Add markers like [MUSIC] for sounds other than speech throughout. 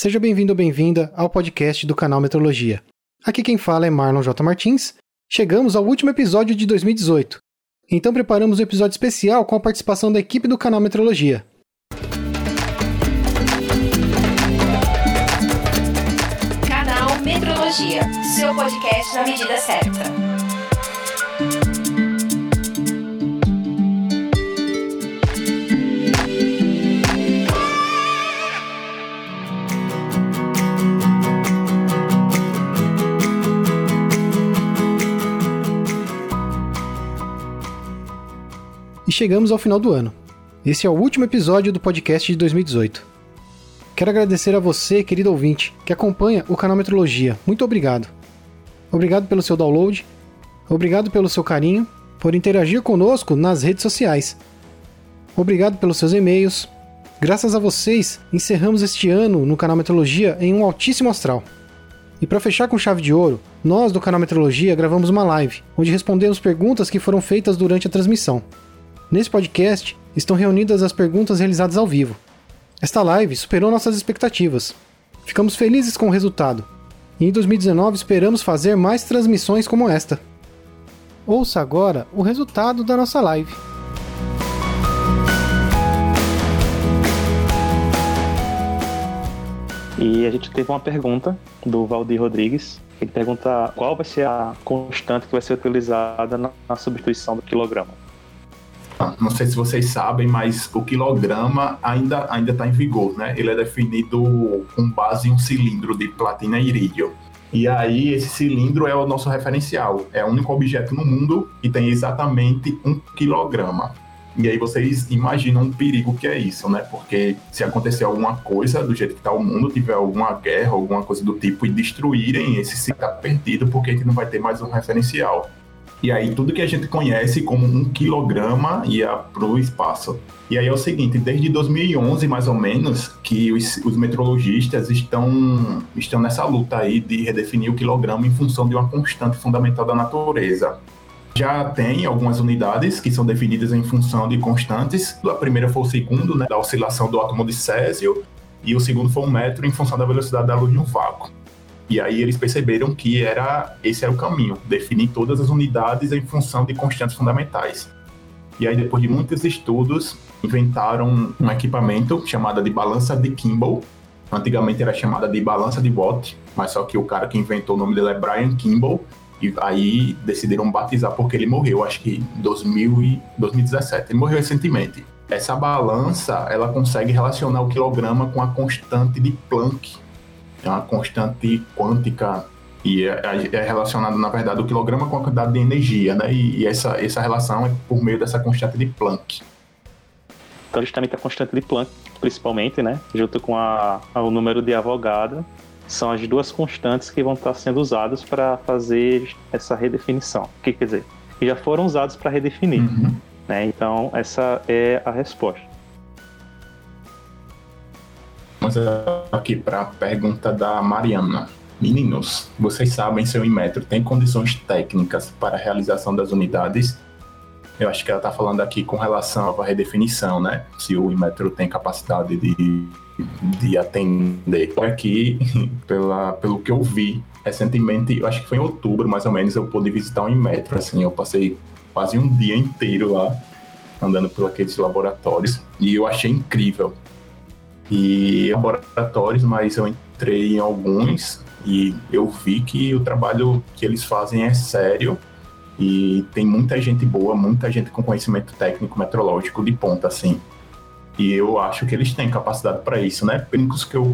Seja bem-vindo ou bem-vinda ao podcast do canal Metrologia. Aqui quem fala é Marlon J. Martins. Chegamos ao último episódio de 2018. Então preparamos um episódio especial com a participação da equipe do canal Metrologia. Canal Metrologia, seu podcast na medida certa. E chegamos ao final do ano. Esse é o último episódio do podcast de 2018. Quero agradecer a você, querido ouvinte, que acompanha o canal Metrologia. Muito obrigado. Obrigado pelo seu download, obrigado pelo seu carinho, por interagir conosco nas redes sociais. Obrigado pelos seus e-mails. Graças a vocês, encerramos este ano no canal Metrologia em um altíssimo astral. E para fechar com chave de ouro, nós do canal Metrologia gravamos uma live, onde respondemos perguntas que foram feitas durante a transmissão. Nesse podcast estão reunidas as perguntas realizadas ao vivo. Esta live superou nossas expectativas. Ficamos felizes com o resultado. E em 2019 esperamos fazer mais transmissões como esta. Ouça agora o resultado da nossa live. E a gente teve uma pergunta do Valdir Rodrigues. Ele pergunta qual vai ser a constante que vai ser utilizada na substituição do quilograma. Não sei se vocês sabem, mas o quilograma ainda ainda está em vigor, né? Ele é definido com base em um cilindro de platina e irídio. E aí esse cilindro é o nosso referencial. É o único objeto no mundo que tem exatamente um quilograma. E aí vocês imaginam o perigo que é isso, né? Porque se acontecer alguma coisa do jeito que está o mundo, tiver alguma guerra, alguma coisa do tipo e destruírem esse se tá perdido, porque a gente não vai ter mais um referencial. E aí tudo que a gente conhece como um quilograma ia para o espaço. E aí é o seguinte, desde 2011 mais ou menos, que os, os, metrologistas estão, estão nessa luta aí de redefinir o quilograma em função de uma constante fundamental da natureza. Já tem algumas unidades que são definidas em função de constantes. A primeira foi o segundo, né, da oscilação do átomo de Césio, e o segundo foi um metro em função da velocidade da luz um vácuo. E aí eles perceberam que era esse era o caminho, definir todas as unidades em função de constantes fundamentais. E aí depois de muitos estudos, inventaram um equipamento chamado de balança de Kimball. Antigamente era chamada de balança de Watt, mas só que o cara que inventou o nome dele é Brian Kimball. E aí decidiram batizar porque ele morreu, acho que em 2000 e 2017. Ele morreu recentemente. Essa balança, ela consegue relacionar o quilograma com a constante de Planck, é uma constante quântica e é, é, é relacionado, na verdade, o quilograma com a quantidade de energia, né? E, e, essa, essa relação é por meio dessa constante de Planck. Então, justamente a constante de Planck, principalmente, né? Junto com a, a, o número de Avogadro, são as duas constantes que vão estar sendo usadas para fazer essa redefinição. O que quer dizer? Que já foram usados para redefinir. Uhum. Né? Então, essa é a resposta. Vamos aqui para a pergunta da Mariana. Meninos, vocês sabem se o Inmetro tem condições técnicas para a realização das unidades? Eu acho que ela está falando aqui com relação à redefinição, né? Se o Inmetro tem capacidade de, de atender. Aqui, [LAUGHS] pela, pelo que eu vi recentemente, eu acho que foi em outubro, mais ou menos, eu pude visitar o Inmetro. Assim, eu passei quase um dia inteiro lá, andando por aqueles laboratórios, e eu achei incrível e laboratórios, mas eu entrei em alguns e eu vi que o trabalho que eles fazem é sério e tem muita gente boa, muita gente com conhecimento técnico metrológico de ponta, assim. E eu acho que eles têm capacidade para isso, né? Técnicos que eu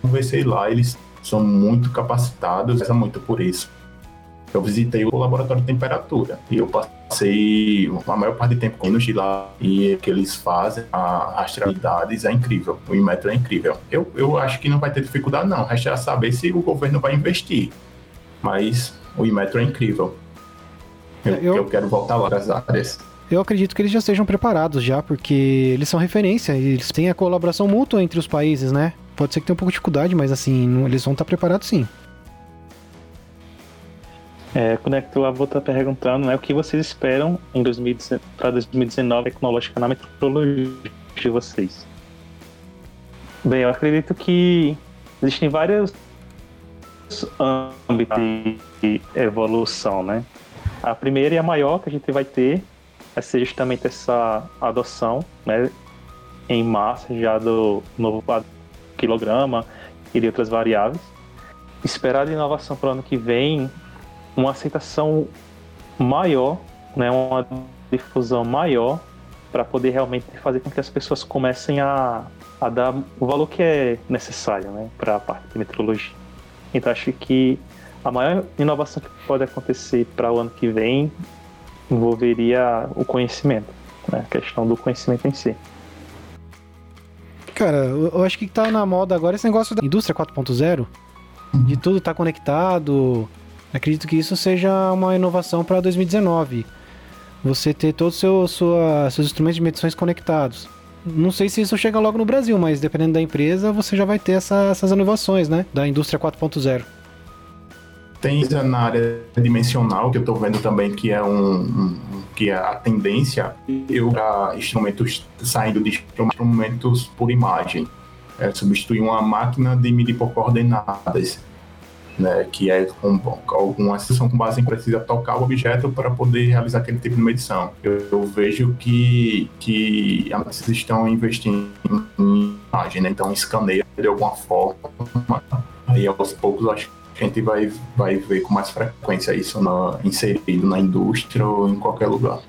conversei lá, eles são muito capacitados, é muito por isso. Eu visitei o laboratório de temperatura e eu passei a maior parte do tempo com de lá e o que eles fazem, a rastreabilidades é incrível, o Inmetro é incrível. Eu, eu acho que não vai ter dificuldade não, resta saber se o governo vai investir, mas o Inmetro é incrível. Eu, eu, eu quero voltar lá das áreas. Eu acredito que eles já estejam preparados já, porque eles são referência, eles têm a colaboração mútua entre os países, né? Pode ser que tenha um pouco de dificuldade, mas assim, eles vão estar preparados sim. É, Conecto a vou estar perguntando né, o que vocês esperam em 2019, para 2019 tecnológica na metrologia de vocês. Bem, eu acredito que existem vários âmbitos de evolução, né? A primeira e a maior que a gente vai ter vai ser justamente essa adoção, né, em massa já do novo quilograma e de outras variáveis. Esperar de inovação para o ano que vem uma aceitação maior, né, uma difusão maior para poder realmente fazer com que as pessoas comecem a, a dar o valor que é necessário né, para a parte de metrologia. Então acho que a maior inovação que pode acontecer para o ano que vem envolveria o conhecimento, né, a questão do conhecimento em si. Cara, eu acho que tá na moda agora esse negócio da indústria 4.0, de tudo tá conectado. Acredito que isso seja uma inovação para 2019. Você ter todos os seus instrumentos de medições conectados. Não sei se isso chega logo no Brasil, mas dependendo da empresa, você já vai ter essa, essas inovações, né? Da indústria 4.0. Tem na área dimensional, que eu estou vendo também que é um, um, que é a tendência, eu para instrumentos saindo de instrumentos por imagem, é, substituir uma máquina de medir por coordenadas né, que é com, alguma sessão com base em precisa tocar o objeto para poder realizar aquele tipo de medição. Eu, eu vejo que, que eles estão investindo em imagem, né, então escaneia de alguma forma, aí aos poucos acho a gente vai, vai ver com mais frequência isso na, inserido na indústria ou em qualquer lugar.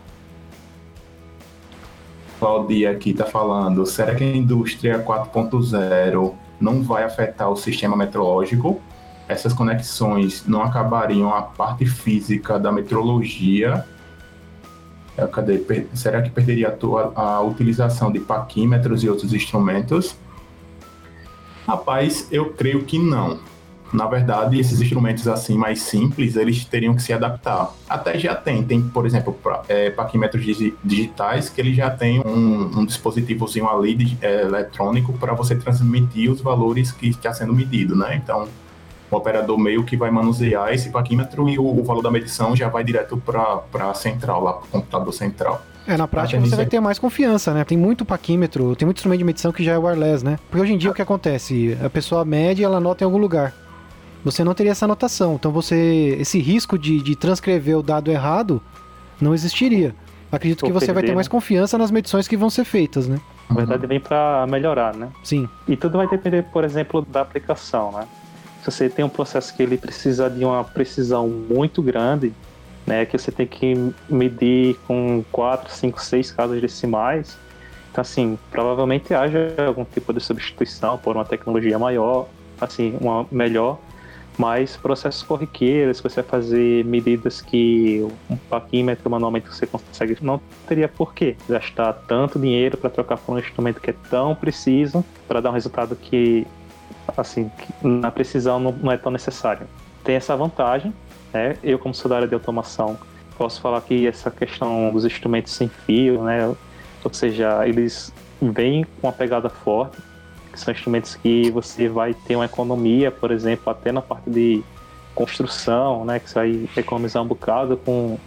Claudia aqui está falando, será que a indústria 4.0 não vai afetar o sistema meteorológico? Essas conexões não acabariam a parte física da metrologia? É, cadê? Será que perderia a, a utilização de paquímetros e outros instrumentos? Rapaz, eu creio que não. Na verdade, esses instrumentos assim mais simples, eles teriam que se adaptar. Até já tem, tem, por exemplo, é, paquímetros digitais que ele já tem um, um dispositivozinho ali de, é, eletrônico para você transmitir os valores que está sendo medido, né? Então, o operador meio que vai manusear esse paquímetro e o, o valor da medição já vai direto para a central, lá para o computador central. É, na prática você vai ter mais confiança, né? Tem muito paquímetro, tem muito instrumento de medição que já é wireless, né? Porque hoje em dia o que acontece? A pessoa mede e ela anota em algum lugar. Você não teria essa anotação. Então você. Esse risco de, de transcrever o dado errado não existiria. Acredito que você vai ter mais confiança nas medições que vão ser feitas, né? Na verdade, vem para melhorar, né? Sim. E tudo vai depender, por exemplo, da aplicação, né? Você tem um processo que ele precisa de uma precisão muito grande, né, que você tem que medir com 4, 5, 6 casas decimais, então assim, provavelmente haja algum tipo de substituição por uma tecnologia maior, assim, uma melhor, mas processos corriqueiros, que você vai fazer medidas que um paquímetro manualmente você consegue, não teria por que gastar tanto dinheiro para trocar por um instrumento que é tão preciso para dar um resultado que assim, na precisão não, não é tão necessário. Tem essa vantagem, né? Eu, como sou da área de automação, posso falar que essa questão dos instrumentos sem fio, né? Ou seja, eles vêm com uma pegada forte, que são instrumentos que você vai ter uma economia, por exemplo, até na parte de construção, né? Que você vai economizar um bocado com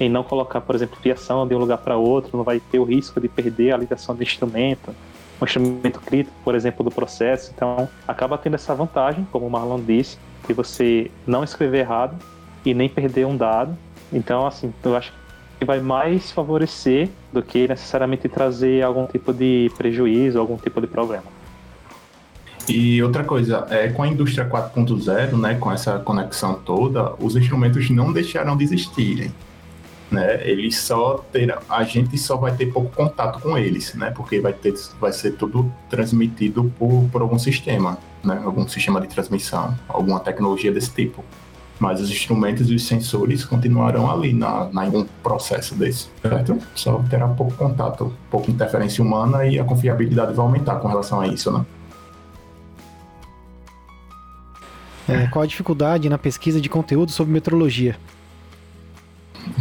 em não colocar, por exemplo, fiação de um lugar para outro, não vai ter o risco de perder a ligação do instrumento um instrumento crítico, por exemplo, do processo. Então, acaba tendo essa vantagem, como o Marlon disse, de você não escrever errado e nem perder um dado. Então, assim, eu acho que vai mais favorecer do que necessariamente trazer algum tipo de prejuízo, algum tipo de problema. E outra coisa, é, com a indústria 4.0, né, com essa conexão toda, os instrumentos não deixaram de existirem né? Eles só terão, a gente só vai ter pouco contato com eles, né? Porque vai ter, vai ser tudo transmitido por, por algum sistema, né? Algum sistema de transmissão, alguma tecnologia desse tipo. Mas os instrumentos e os sensores continuarão ali na, na um processo desse, certo? Só terá pouco contato, pouca interferência humana e a confiabilidade vai aumentar com relação a isso, né? É, qual a dificuldade na pesquisa de conteúdo sobre metrologia?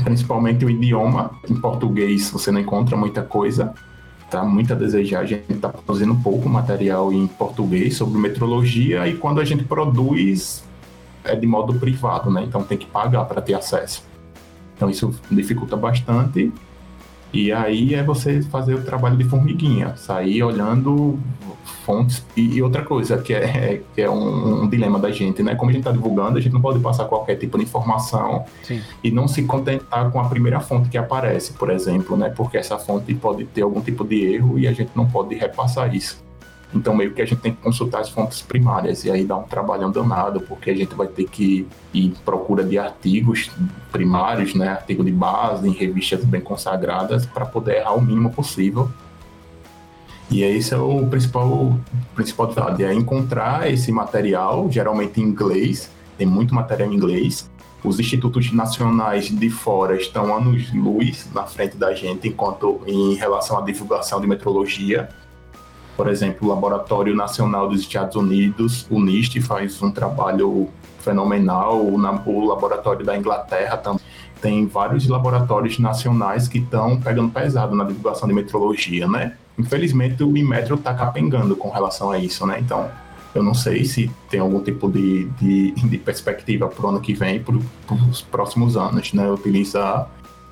Principalmente o idioma. Em português você não encontra muita coisa, tá muito a desejar. A gente está produzindo pouco material em português sobre metrologia e quando a gente produz é de modo privado, né? Então tem que pagar para ter acesso. Então isso dificulta bastante. E aí é você fazer o trabalho de formiguinha, sair olhando fontes. E, outra coisa que é, que é um, um, dilema da gente, né? Como a gente está divulgando, a gente não pode passar qualquer tipo de informação Sim. e não se contentar com a primeira fonte que aparece, por exemplo, né? Porque essa fonte pode ter algum tipo de erro e a gente não pode repassar isso. Então, meio que a gente tem que consultar as fontes primárias e aí dá um trabalhão danado, porque a gente vai ter que ir em procura de artigos primários, né, artigo de base, em revistas bem consagradas, para poder errar o mínimo possível. E esse é o principal, principal dificuldade, é encontrar esse material, geralmente em inglês, tem muito material em inglês. Os institutos nacionais de fora estão anos-luz na frente da gente, enquanto em relação à divulgação de metrologia, por exemplo, o Laboratório Nacional dos Estados Unidos, o NIST, faz um trabalho fenomenal, o, Laboratório da Inglaterra também. Tem vários laboratórios nacionais que estão pegando pesado na divulgação de metrologia, né? Infelizmente, o Inmetro está capengando com relação a isso, né? Então, eu não sei se tem algum tipo de, de, de perspectiva para o ano que vem, para os próximos anos, né? Utilizar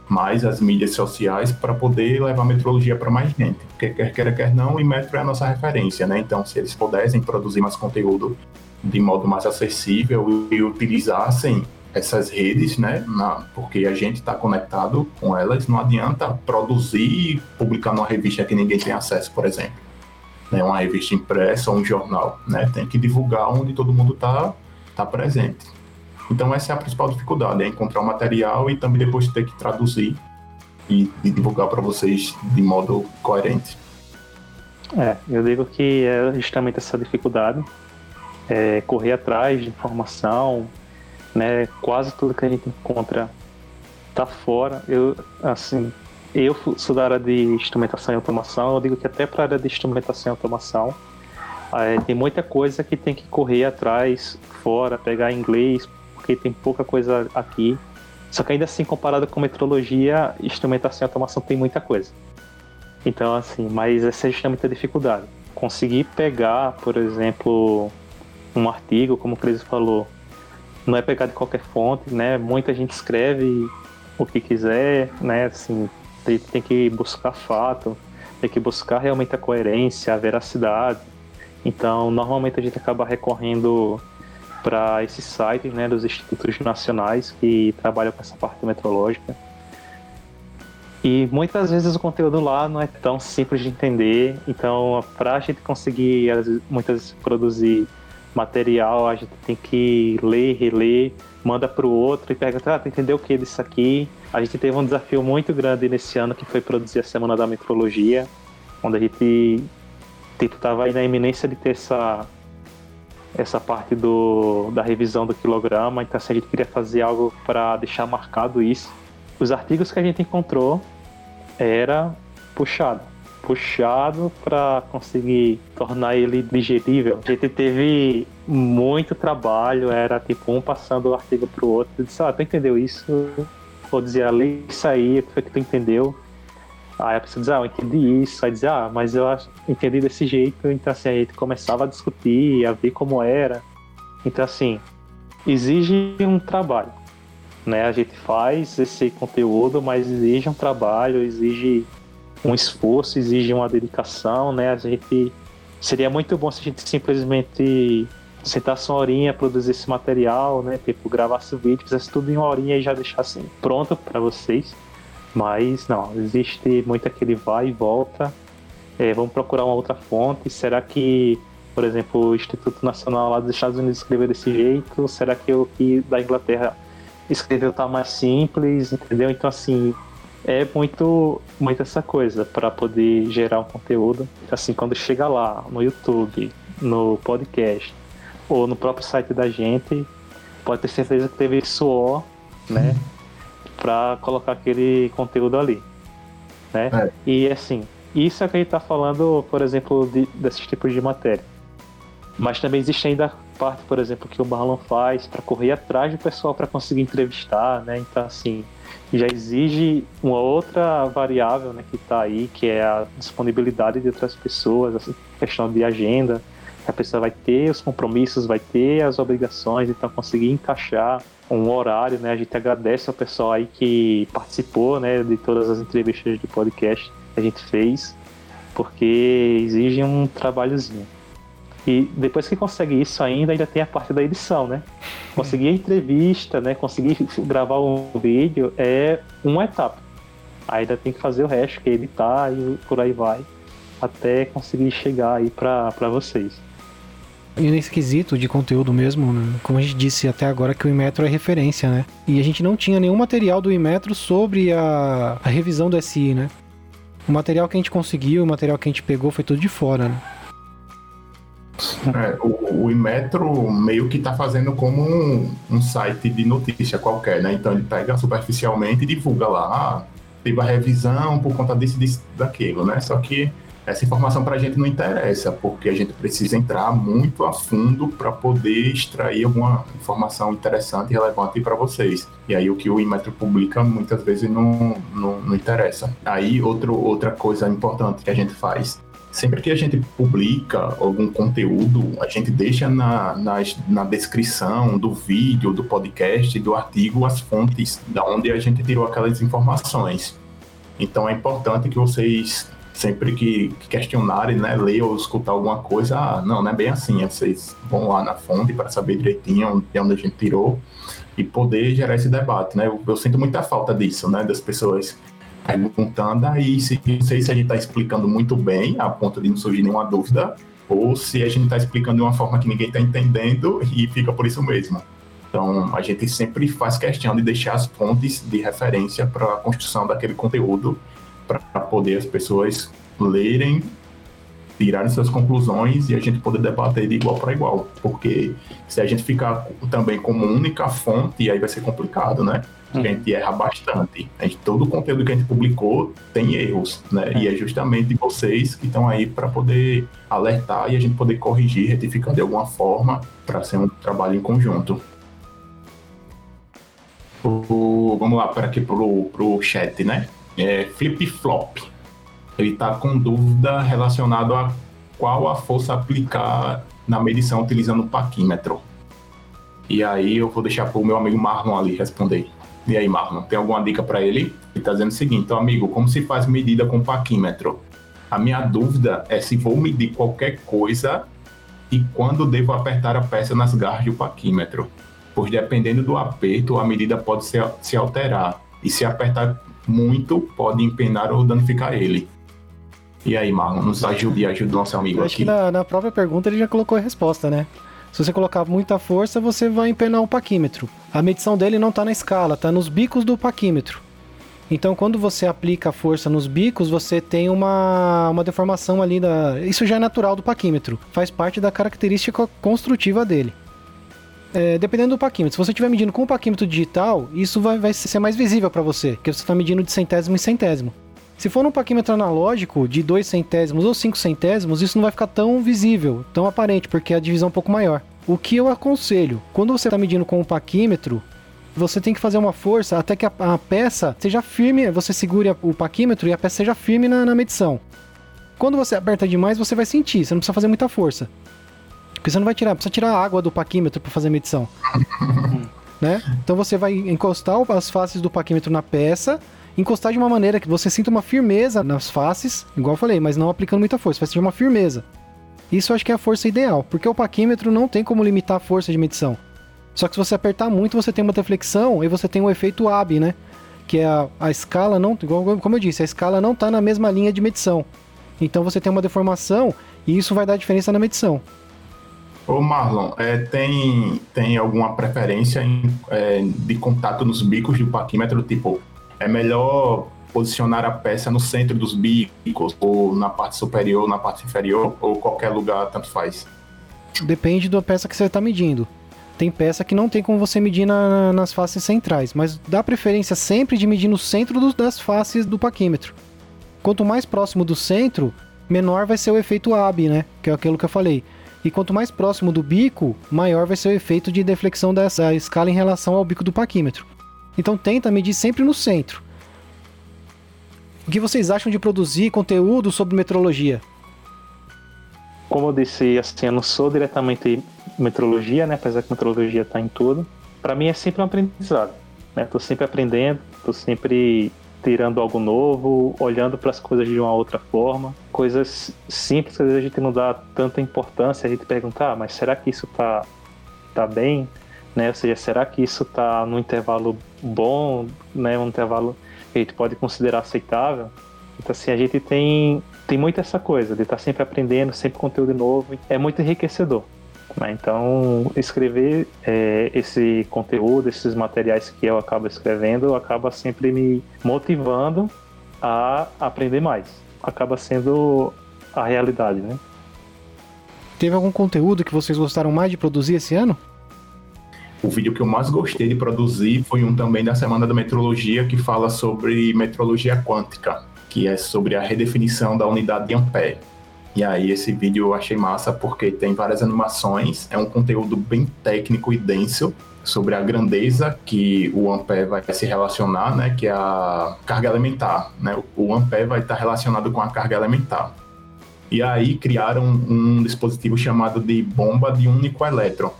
mais as mídias sociais para poder levar a metrologia para mais gente. Porque quer queira, quer não, o Inmetro é a nossa referência, né? Então, se eles pudessem produzir mais conteúdo de modo mais acessível e utilizassem essas redes, né? Na, porque a gente está conectado com elas, não adianta produzir e publicar numa revista que ninguém tem acesso, por exemplo. Né? Uma revista impressa ou um jornal, né? Tem que divulgar onde todo mundo está tá presente. Então essa é a principal dificuldade, é encontrar o material e também depois ter que traduzir e, e divulgar para vocês de modo coerente. É, eu digo que é justamente essa dificuldade, é correr atrás de informação, né? Quase tudo que a gente encontra tá fora. Eu, assim, eu sou da área de instrumentação e automação, eu digo que até para a área de instrumentação e automação, é, tem muita coisa que tem que correr atrás fora, pegar inglês, porque tem pouca coisa aqui. Só que ainda assim, comparado com metrologia, instrumentação e automação tem muita coisa. Então, assim, mas essa é justamente a dificuldade. Conseguir pegar, por exemplo, um artigo, como o Cris falou, não é pegar de qualquer fonte, né? Muita gente escreve o que quiser, né? Assim, tem, tem que buscar fato, tem que buscar realmente a coerência, a veracidade. Então, normalmente a gente acaba recorrendo para esses sites né, dos institutos nacionais que trabalham com essa parte metrológica. E muitas vezes o conteúdo lá não é tão simples de entender, então para a gente conseguir muitas vezes produzir material, a gente tem que ler, reler, manda para o outro e pergunta, ah, entendeu o que disso aqui? A gente teve um desafio muito grande nesse ano que foi produzir a Semana da Metrologia, onde a gente tipo, aí na iminência de ter essa essa parte do, da revisão do quilograma, então assim, a gente queria fazer algo para deixar marcado isso. Os artigos que a gente encontrou era puxado, puxado para conseguir tornar ele digerível. A gente teve muito trabalho, era tipo um passando o artigo pro outro, eu disse, ah, tu entendeu isso? Vou dizer ali isso aí, o foi que tu entendeu? Aí a pessoa diz, ah, eu entendi isso. Aí diz, ah, mas eu entendi desse jeito. Então, assim, a gente começava a discutir, a ver como era. Então, assim, exige um trabalho. Né? A gente faz esse conteúdo, mas exige um trabalho, exige um esforço, exige uma dedicação, né? A gente seria muito bom se a gente simplesmente sentasse uma horinha, produzisse material, né? Tipo, gravasse o vídeo, fizesse tudo em uma horinha e já deixasse pronto para vocês. Mas não, existe muito aquele vai e volta. É, vamos procurar uma outra fonte. Será que, por exemplo, o Instituto Nacional lá dos Estados Unidos escreveu desse jeito? Será que o que da Inglaterra escreveu tá mais simples? Entendeu? Então, assim, é muito, muito essa coisa para poder gerar um conteúdo. Assim, quando chega lá no YouTube, no podcast ou no próprio site da gente, pode ter certeza que teve suor, né? Para colocar aquele conteúdo ali, né? É. E assim, isso é que a gente está falando, por exemplo, de, desses tipos de matéria. Mas também existe ainda a parte, por exemplo, que o Marlon faz para correr atrás do pessoal para conseguir entrevistar, né? Então, assim, já exige uma outra variável né, que está aí, que é a disponibilidade de outras pessoas, a questão de agenda. A pessoa vai ter os compromissos, vai ter as obrigações, então conseguir encaixar um horário, né? A gente agradece ao pessoal aí que participou, né, de todas as entrevistas do podcast que a gente fez, porque exige um trabalhozinho. E depois que consegue isso ainda, ainda tem a parte da edição, né? Conseguir a entrevista, né? Conseguir [LAUGHS] gravar um vídeo é uma etapa. Ainda tem que fazer o resto, que é editar e por aí vai, até conseguir chegar aí para vocês. E nesse quesito de conteúdo mesmo, né? como a gente disse até agora que o Inmetro é referência, né? E a gente não tinha nenhum material do Inmetro sobre a, a revisão do SI, né? O material que a gente conseguiu, o material que a gente pegou foi tudo de fora, né? É, o, o Inmetro meio que está fazendo como um, um, site de notícia qualquer, né? Então ele pega superficialmente e divulga lá, ah, teve a revisão por conta disso, daquilo, né? Só que essa informação para a gente não interessa, porque a gente precisa entrar muito a fundo para poder extrair alguma informação interessante e relevante para vocês. E aí o que o Inmetro publica muitas vezes não, não, não interessa. Aí outro, outra coisa importante que a gente faz sempre que a gente publica algum conteúdo, a gente deixa na, na, na, descrição do vídeo, do podcast, do artigo, as fontes da onde a gente tirou aquelas informações. Então é importante que vocês, sempre que questionarem, né, ler ou escutar alguma coisa, ah, não, não é bem assim. Vocês vão lá na fonte para saber direitinho de onde a gente tirou e poder gerar esse debate, né? Eu, eu sinto muita falta disso, né, das pessoas perguntando aí se não sei se a gente está explicando muito bem, a ponto de não surgir nenhuma dúvida, ou se a gente está explicando de uma forma que ninguém está entendendo e fica por isso mesmo. Então, a gente sempre faz questão de deixar as fontes de referência para a construção daquele conteúdo, para poder as pessoas lerem, tirarem suas conclusões e a gente poder debater de igual para igual. Porque se a gente ficar também como única fonte, aí vai ser complicado, né? a gente erra bastante. A gente, todo o conteúdo que a gente publicou tem erros, né? É. E é justamente vocês que estão aí para poder alertar e a gente poder corrigir, retificar de alguma forma para ser um trabalho em conjunto. O, vamos lá para aqui pro, pro chat, né? É, Flip Flop. Ele está com dúvida relacionada a qual a força aplicar na medição utilizando o paquímetro. E aí eu vou deixar para o meu amigo Marlon ali responder. E aí, Marlon, tem alguma dica para ele? Ele está dizendo o seguinte: então, amigo, como se faz medida com paquímetro? A minha dúvida é se vou medir qualquer coisa e quando devo apertar a peça nas garras do paquímetro. Pois dependendo do aperto, a medida pode se alterar. E se apertar muito, pode empenar ou danificar ele. E aí, Marlon, nos ajude e ajude o nosso amigo acho aqui. que na, na própria pergunta ele já colocou a resposta, né? Se você colocar muita força, você vai empenar o paquímetro. A medição dele não está na escala, está nos bicos do paquímetro. Então, quando você aplica a força nos bicos, você tem uma, uma deformação ali da. Isso já é natural do paquímetro, faz parte da característica construtiva dele. É, dependendo do paquímetro, se você estiver medindo com o paquímetro digital, isso vai, vai ser mais visível para você, porque você está medindo de centésimo em centésimo. Se for um paquímetro analógico de 2 centésimos ou 5 centésimos, isso não vai ficar tão visível, tão aparente, porque a divisão é um pouco maior. O que eu aconselho, quando você está medindo com um paquímetro, você tem que fazer uma força até que a, a, peça seja firme, você segure o paquímetro e a peça seja firme na, na medição. Quando você aperta demais, você vai sentir, você não precisa fazer muita força. Porque você não vai tirar, precisa tirar a água do paquímetro para fazer a medição. [LAUGHS] né? Então você vai encostar as faces do paquímetro na peça encostar de uma maneira que você sinta uma firmeza nas faces, igual eu falei, mas não aplicando muita força, vai sentir uma firmeza. Isso eu acho que é a força ideal, porque o paquímetro não tem como limitar a força de medição. Só que se você apertar muito, você tem uma deflexão e você tem o efeito AB, né? Que é a, a escala não, como eu disse, a escala não está na mesma linha de medição. Então você tem uma deformação e isso vai dar diferença na medição. Ô Marlon, é, tem, tem alguma preferência em, é, de contato nos bicos do paquímetro? Tipo, é melhor posicionar a peça no centro dos bicos, ou na parte superior, na parte inferior, ou qualquer lugar, tanto faz? Depende da peça que você está medindo. Tem peça que não tem como você medir na, nas faces centrais, mas dá preferência sempre de medir no centro do, das faces do paquímetro. Quanto mais próximo do centro, menor vai ser o efeito AB, né? Que é aquilo que eu falei. E quanto mais próximo do bico, maior vai ser o efeito de deflexão dessa escala em relação ao bico do paquímetro. Então tenta medir sempre no centro. O que vocês acham de produzir conteúdo sobre metrologia? como eu disse, assim, eu não sou diretamente metrologia, né? Apesar que metrologia está em tudo. Para mim é sempre um aprendizado. Né? Tô sempre aprendendo, tô sempre tirando algo novo, olhando para as coisas de uma outra forma. Coisas simples que às vezes a gente não dá tanta importância, a gente perguntar, ah, mas será que isso tá, tá bem? Né? Ou seja, será que isso tá no intervalo bom, né? Um intervalo que a gente pode considerar aceitável? Então, assim, a gente tem, tem muito essa coisa de estar tá sempre aprendendo, sempre conteúdo novo. É muito enriquecedor. Né? Então, escrever é, esse conteúdo, esses materiais que eu acabo escrevendo, acaba sempre me motivando a aprender mais. Acaba sendo a realidade, né? Teve algum conteúdo que vocês gostaram mais de produzir esse ano? O vídeo que eu mais gostei de produzir foi um também da Semana da Metrologia, que fala sobre metrologia quântica, que é sobre a redefinição da unidade de Ampere. E aí esse vídeo eu achei massa porque tem várias animações, é um conteúdo bem técnico e denso sobre a grandeza que o ampere vai se relacionar, né, que é a carga elementar, né? O ampere vai estar relacionado com a carga elementar. E aí criaram um, dispositivo chamado de bomba de único elétron,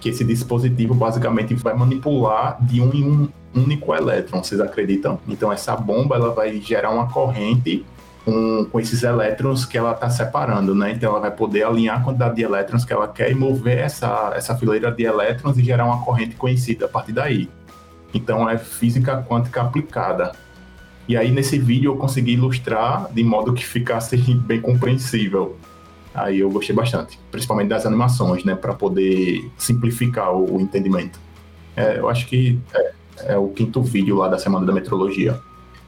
que esse dispositivo basicamente vai manipular de um em um único elétron, vocês acreditam? Então essa bomba ela vai gerar uma corrente com, com esses elétrons que ela está separando, né? Então ela vai poder alinhar a quantidade de elétrons que ela quer e mover essa, essa fileira de elétrons e gerar uma corrente conhecida a partir daí. Então é física quântica aplicada. E aí nesse vídeo eu consegui ilustrar de modo que ficasse [LAUGHS] bem compreensível. Aí eu gostei bastante, principalmente das animações, né, para poder simplificar o, o entendimento. É, eu acho que é, é o quinto vídeo lá da Semana da Metrologia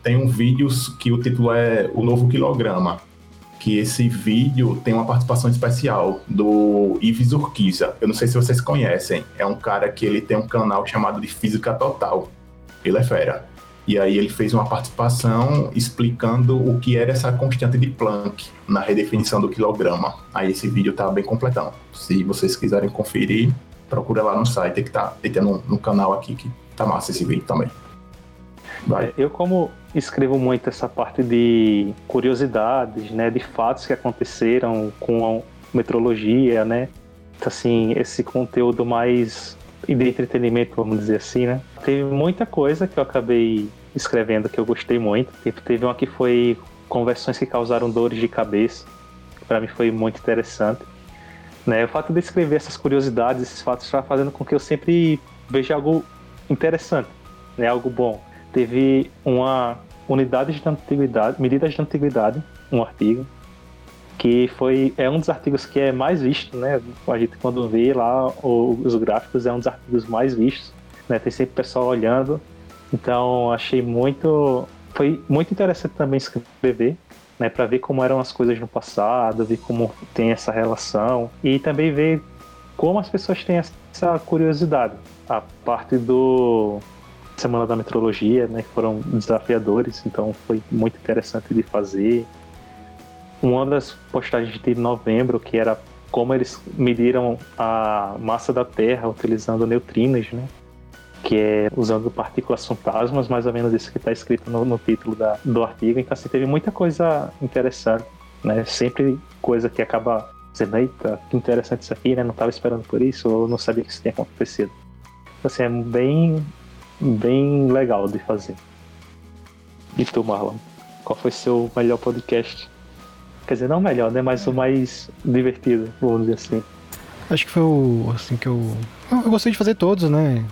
tem um vídeo que o título é O Novo Quilograma, que esse vídeo tem uma participação especial do Ives Urquiza. Eu não sei se vocês conhecem, é um cara que ele tem um canal chamado de Física Total. Ele é fera. E aí ele fez uma participação explicando o que era essa constante de Planck na redefinição do quilograma. Aí esse vídeo tá bem completão. Se vocês quiserem conferir, procura lá no site que tá tem no, no canal aqui que tá massa esse vídeo também. Vai. Eu como escrevo muito essa parte de curiosidades, né, de fatos que aconteceram com a metrologia, né? Assim, esse conteúdo mais de entretenimento, vamos dizer assim, né? Teve muita coisa que eu acabei escrevendo que eu gostei muito. Tipo, teve uma que foi conversões que causaram dores de cabeça. Para mim foi muito interessante. Né? O fato de escrever essas curiosidades, esses fatos, está fazendo com que eu sempre veja algo interessante, né? algo bom teve uma unidade de antiguidade, medidas de antiguidade, um artigo que foi é um dos artigos que é mais visto, né? A gente quando vê lá os gráficos é um dos artigos mais vistos, né? Tem sempre pessoal olhando. Então achei muito foi muito interessante também escrever, né, para ver como eram as coisas no passado, ver como tem essa relação e também ver como as pessoas têm essa curiosidade. A parte do Semana da Metrologia, né, que foram desafiadores, então foi muito interessante de fazer. Uma das postagens de novembro, que era como eles mediram a massa da Terra utilizando neutrinos, né? que é usando partículas fantasmas, mais ou menos isso que está escrito no, no título da, do artigo. Então, assim, teve muita coisa interessante, né? Sempre coisa que acaba dizendo, eita, que interessante isso aqui, né? Não estava esperando por isso, ou não sabia que isso tinha acontecido. Então, assim, é bem bem legal de fazer. E tu, Marlon? Qual foi seu melhor podcast? Quer dizer, não o melhor, né? Mas o mais divertido, vamos dizer assim. Acho que foi o. Assim que eu. Eu gostei de fazer todos, né?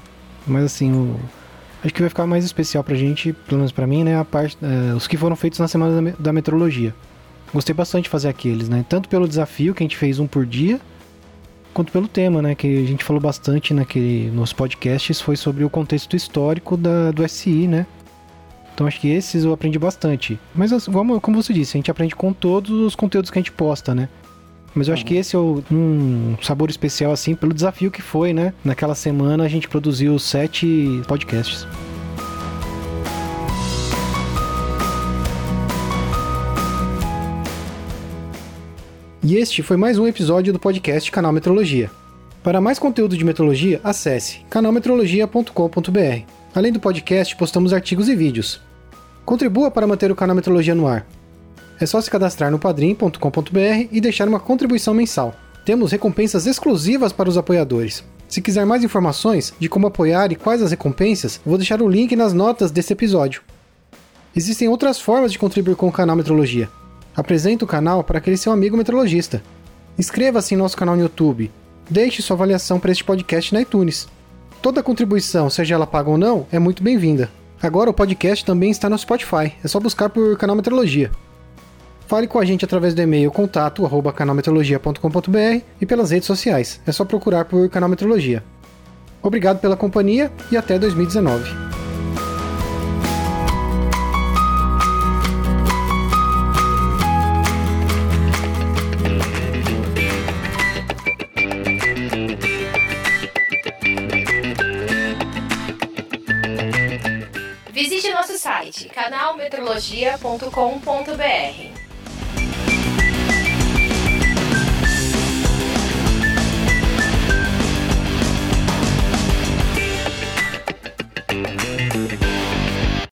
Mas assim, o. Acho que vai ficar mais especial pra gente, pelo menos pra mim, né? A parte, é, os que foram feitos na semana da, da meteorologia. Gostei bastante de fazer aqueles, né? Tanto pelo desafio, que a gente fez um por dia, quanto pelo tema, né? Que a gente falou bastante naquele, nos podcasts, foi sobre o contexto histórico da, do SI, né? Então acho que esses eu aprendi bastante. Mas como, como você disse, a gente aprende com todos os conteúdos que a gente posta, né? Mas eu acho que esse é um sabor especial, assim, pelo desafio que foi, né? Naquela semana a gente produziu sete podcasts. E este foi mais um episódio do podcast Canal Metrologia. Para mais conteúdo de metrologia, acesse canalmetrologia.com.br. Além do podcast, postamos artigos e vídeos. Contribua para manter o canal Metrologia no ar. É só se cadastrar no padrim.com.br e deixar uma contribuição mensal. Temos recompensas exclusivas para os apoiadores. Se quiser mais informações de como apoiar e quais as recompensas, vou deixar o link nas notas desse episódio. Existem outras formas de contribuir com o canal Metrologia. Apresente o canal para aquele seu amigo metrologista. Inscreva-se em nosso canal no YouTube. Deixe sua avaliação para este podcast na iTunes. Toda contribuição, seja ela paga ou não, é muito bem-vinda. Agora o podcast também está no Spotify, é só buscar por canal Metrologia. Fale com a gente através do e-mail contato arroba canalmetrologia.com.br e pelas redes sociais. É só procurar por Canal Metrologia. Obrigado pela companhia e até 2019. Canalmetrologia.com.br